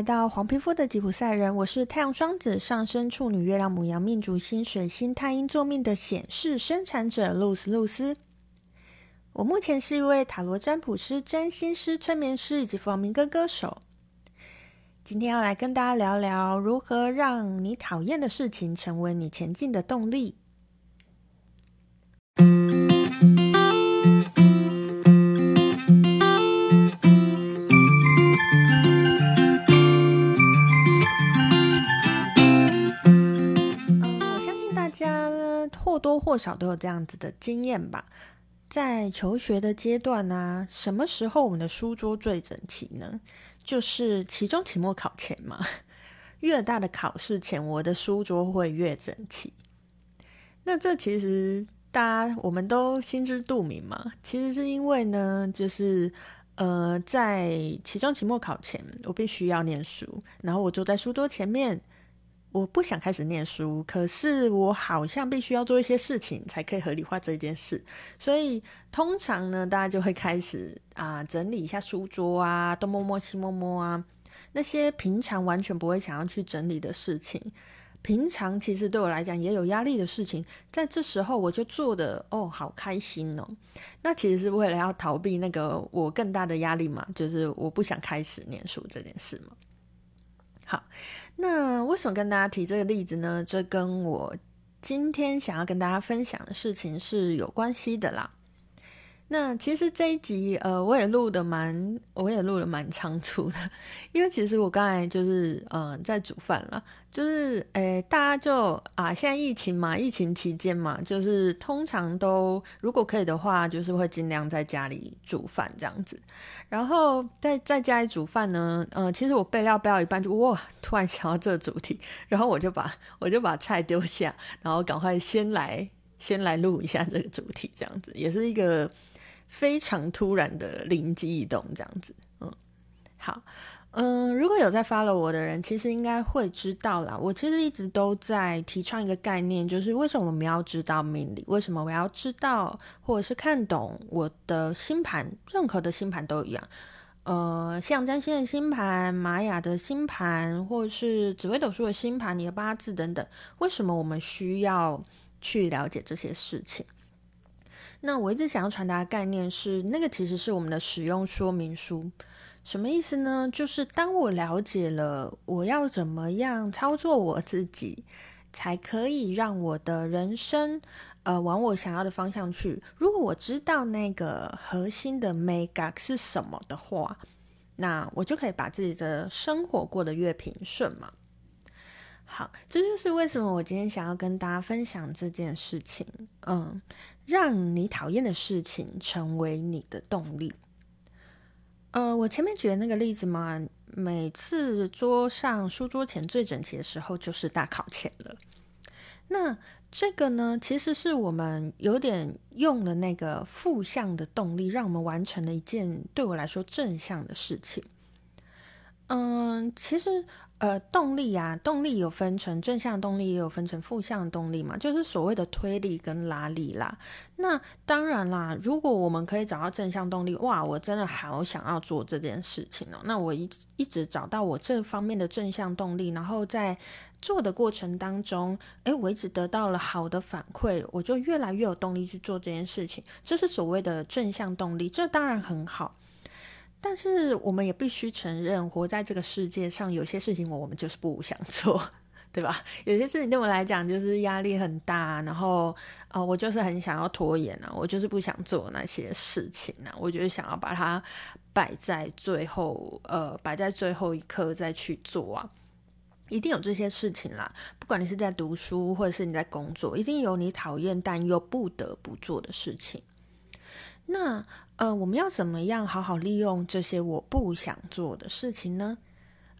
来到黄皮肤的吉普赛人，我是太阳双子上升处女月亮母羊命主星水星太阴坐命的显示生产者露丝露丝。我目前是一位塔罗占卜师、占星师、催眠师以及弗朗明哥歌手。今天要来跟大家聊聊如何让你讨厌的事情成为你前进的动力。或多少都有这样子的经验吧。在求学的阶段呢、啊，什么时候我们的书桌最整齐呢？就是期中、期末考前嘛。越大的考试前，我的书桌会越整齐。那这其实大家我们都心知肚明嘛。其实是因为呢，就是呃，在期中、期末考前，我必须要念书，然后我坐在书桌前面。我不想开始念书，可是我好像必须要做一些事情才可以合理化这件事，所以通常呢，大家就会开始啊整理一下书桌啊，东摸摸西摸摸啊，那些平常完全不会想要去整理的事情，平常其实对我来讲也有压力的事情，在这时候我就做的哦，好开心哦。那其实是为了要逃避那个我更大的压力嘛，就是我不想开始念书这件事嘛。好，那为什么跟大家提这个例子呢？这跟我今天想要跟大家分享的事情是有关系的啦。那其实这一集，呃，我也录的蛮，我也录的蛮仓促的，因为其实我刚才就是，嗯、在煮饭了，就是，诶、大家就啊，现在疫情嘛，疫情期间嘛，就是通常都如果可以的话，就是会尽量在家里煮饭这样子。然后在在家里煮饭呢，嗯、呃，其实我备料备到一半就哇，突然想到这个主题，然后我就把我就把菜丢下，然后赶快先来先来录一下这个主题，这样子也是一个。非常突然的灵机一动，这样子，嗯，好，嗯，如果有在 follow 我的人，其实应该会知道啦。我其实一直都在提倡一个概念，就是为什么我们要知道命理？为什么我要知道或者是看懂我的星盘？任何的星盘都一样，呃，像占星的星盘、玛雅的星盘，或是紫微斗数的星盘、你的八字等等，为什么我们需要去了解这些事情？那我一直想要传达的概念是，那个其实是我们的使用说明书。什么意思呢？就是当我了解了我要怎么样操作我自己，才可以让我的人生呃往我想要的方向去。如果我知道那个核心的 makeup 是什么的话，那我就可以把自己的生活过得越平顺嘛。好，这就是为什么我今天想要跟大家分享这件事情。嗯。让你讨厌的事情成为你的动力。呃，我前面举的那个例子嘛，每次桌上书桌前最整齐的时候，就是大考前了。那这个呢，其实是我们有点用了那个负向的动力，让我们完成了一件对我来说正向的事情。嗯，其实。呃，动力啊，动力有分成正向动力，也有分成负向动力嘛，就是所谓的推力跟拉力啦。那当然啦，如果我们可以找到正向动力，哇，我真的好想要做这件事情哦。那我一一直找到我这方面的正向动力，然后在做的过程当中，诶，我一直得到了好的反馈，我就越来越有动力去做这件事情。这是所谓的正向动力，这当然很好。但是我们也必须承认，活在这个世界上，有些事情我们就是不想做，对吧？有些事情对我来讲就是压力很大，然后啊、我就是很想要拖延啊，我就是不想做那些事情啊，我就是想要把它摆在最后，呃，摆在最后一刻再去做啊。一定有这些事情啦，不管你是在读书或者是你在工作，一定有你讨厌但又不得不做的事情。那呃，我们要怎么样好好利用这些我不想做的事情呢？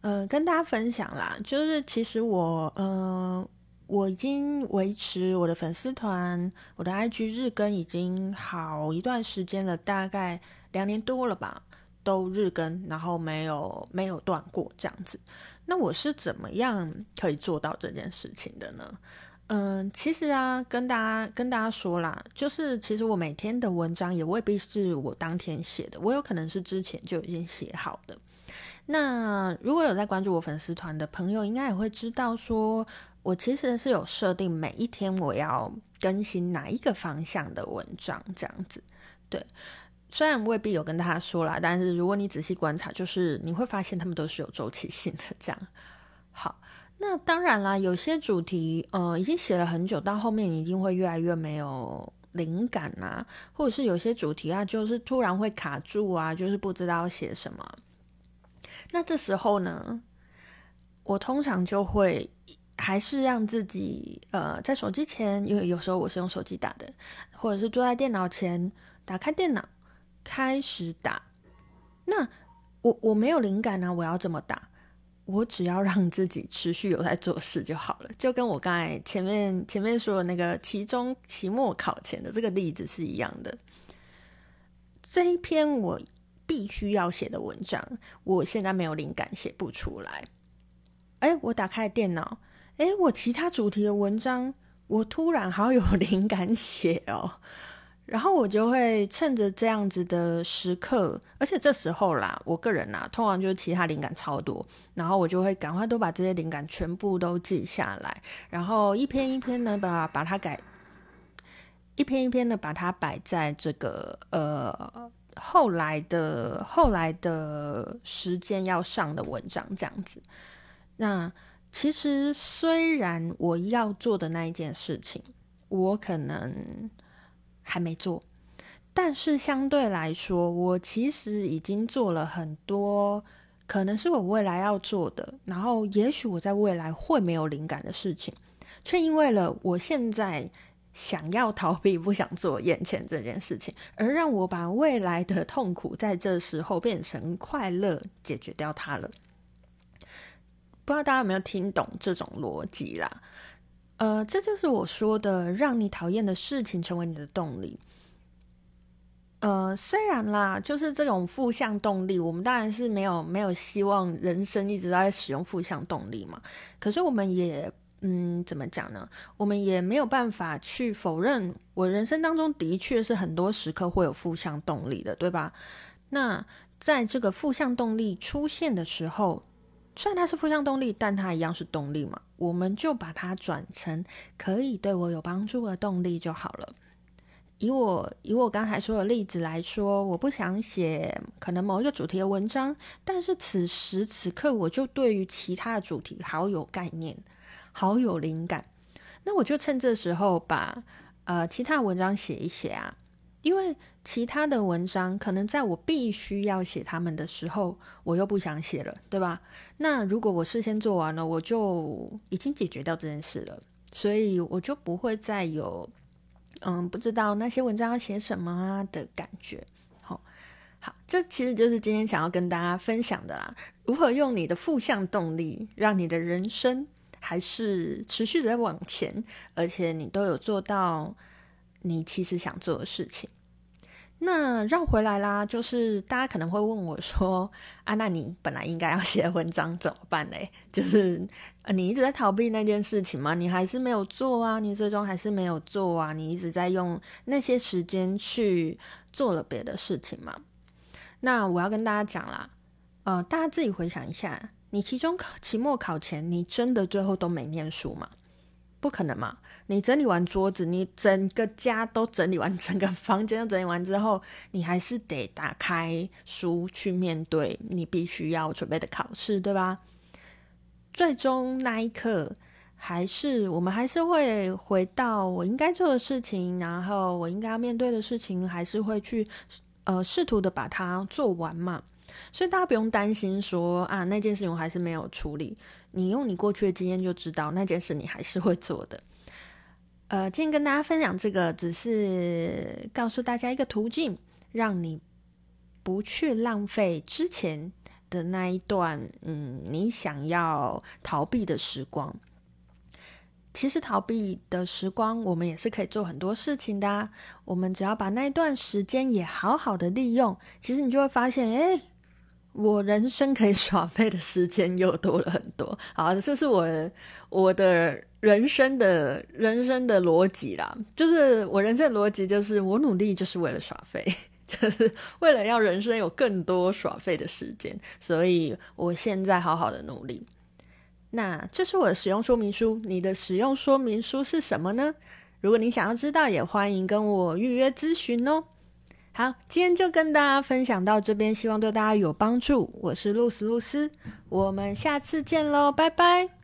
呃，跟大家分享啦，就是其实我呃，我已经维持我的粉丝团，我的 IG 日更已经好一段时间了，大概两年多了吧，都日更，然后没有没有断过这样子。那我是怎么样可以做到这件事情的呢？嗯，其实啊，跟大家跟大家说啦，就是其实我每天的文章也未必是我当天写的，我有可能是之前就已经写好的。那如果有在关注我粉丝团的朋友，应该也会知道说，我其实是有设定每一天我要更新哪一个方向的文章，这样子。对，虽然未必有跟大家说啦，但是如果你仔细观察，就是你会发现他们都是有周期性的。这样，好，那当然啦，有些主题，呃，已经写了很久，到后面你一定会越来越没有灵感啊，或者是有些主题啊，就是突然会卡住啊，就是不知道写什么。那这时候呢，我通常就会还是让自己呃在手机前，因为有时候我是用手机打的，或者是坐在电脑前，打开电脑开始打。那我我没有灵感呢，我要怎么打？我只要让自己持续有在做事就好了，就跟我刚才前面前面说的那个期中、期末考前的这个例子是一样的。这一篇我。必须要写的文章，我现在没有灵感，写不出来。哎，我打开电脑，哎，我其他主题的文章，我突然好有 灵感写哦。然后我就会趁着这样子的时刻，而且这时候啦，我个人呐，通常就是其他灵感超多，然后我就会赶快都把这些灵感全部都记下来，然后一篇一篇的把把它改，一篇一篇的把它摆在这个呃。后来的后来的时间要上的文章这样子，那其实虽然我要做的那一件事情，我可能还没做，但是相对来说，我其实已经做了很多，可能是我未来要做的，然后也许我在未来会没有灵感的事情，却因为了我现在。想要逃避，不想做眼前这件事情，而让我把未来的痛苦在这时候变成快乐，解决掉它了。不知道大家有没有听懂这种逻辑啦？呃，这就是我说的，让你讨厌的事情成为你的动力。呃，虽然啦，就是这种负向动力，我们当然是没有没有希望人生一直在使用负向动力嘛。可是我们也。嗯，怎么讲呢？我们也没有办法去否认，我人生当中的确是很多时刻会有负向动力的，对吧？那在这个负向动力出现的时候，虽然它是负向动力，但它一样是动力嘛。我们就把它转成可以对我有帮助的动力就好了。以我以我刚才说的例子来说，我不想写可能某一个主题的文章，但是此时此刻我就对于其他的主题好有概念。好有灵感，那我就趁这时候把呃其他文章写一写啊，因为其他的文章可能在我必须要写他们的时候，我又不想写了，对吧？那如果我事先做完了，我就已经解决掉这件事了，所以我就不会再有嗯不知道那些文章要写什么啊的感觉。好，好，这其实就是今天想要跟大家分享的啦，如何用你的负向动力，让你的人生。还是持续的在往前，而且你都有做到你其实想做的事情。那绕回来啦，就是大家可能会问我说：“啊，那你本来应该要写文章怎么办嘞？就是你一直在逃避那件事情吗？你还是没有做啊？你最终还是没有做啊？你一直在用那些时间去做了别的事情吗？”那我要跟大家讲啦，呃，大家自己回想一下。你期中考、期末考前，你真的最后都没念书吗？不可能嘛！你整理完桌子，你整个家都整理完，整个房间都整理完之后，你还是得打开书去面对你必须要准备的考试，对吧？最终那一刻，还是我们还是会回到我应该做的事情，然后我应该要面对的事情，还是会去呃试图的把它做完嘛。所以大家不用担心说啊，那件事情我还是没有处理。你用你过去的经验就知道，那件事你还是会做的。呃，今天跟大家分享这个，只是告诉大家一个途径，让你不去浪费之前的那一段，嗯，你想要逃避的时光。其实逃避的时光，我们也是可以做很多事情的。我们只要把那一段时间也好好的利用，其实你就会发现，哎。我人生可以耍废的时间又多了很多。好，这是我我的人生的人生的逻辑啦，就是我人生的逻辑就是我努力就是为了耍废。就是为了要人生有更多耍废的时间，所以我现在好好的努力。那这是我的使用说明书，你的使用说明书是什么呢？如果你想要知道，也欢迎跟我预约咨询哦。好，今天就跟大家分享到这边，希望对大家有帮助。我是露丝露丝，我们下次见喽，拜拜。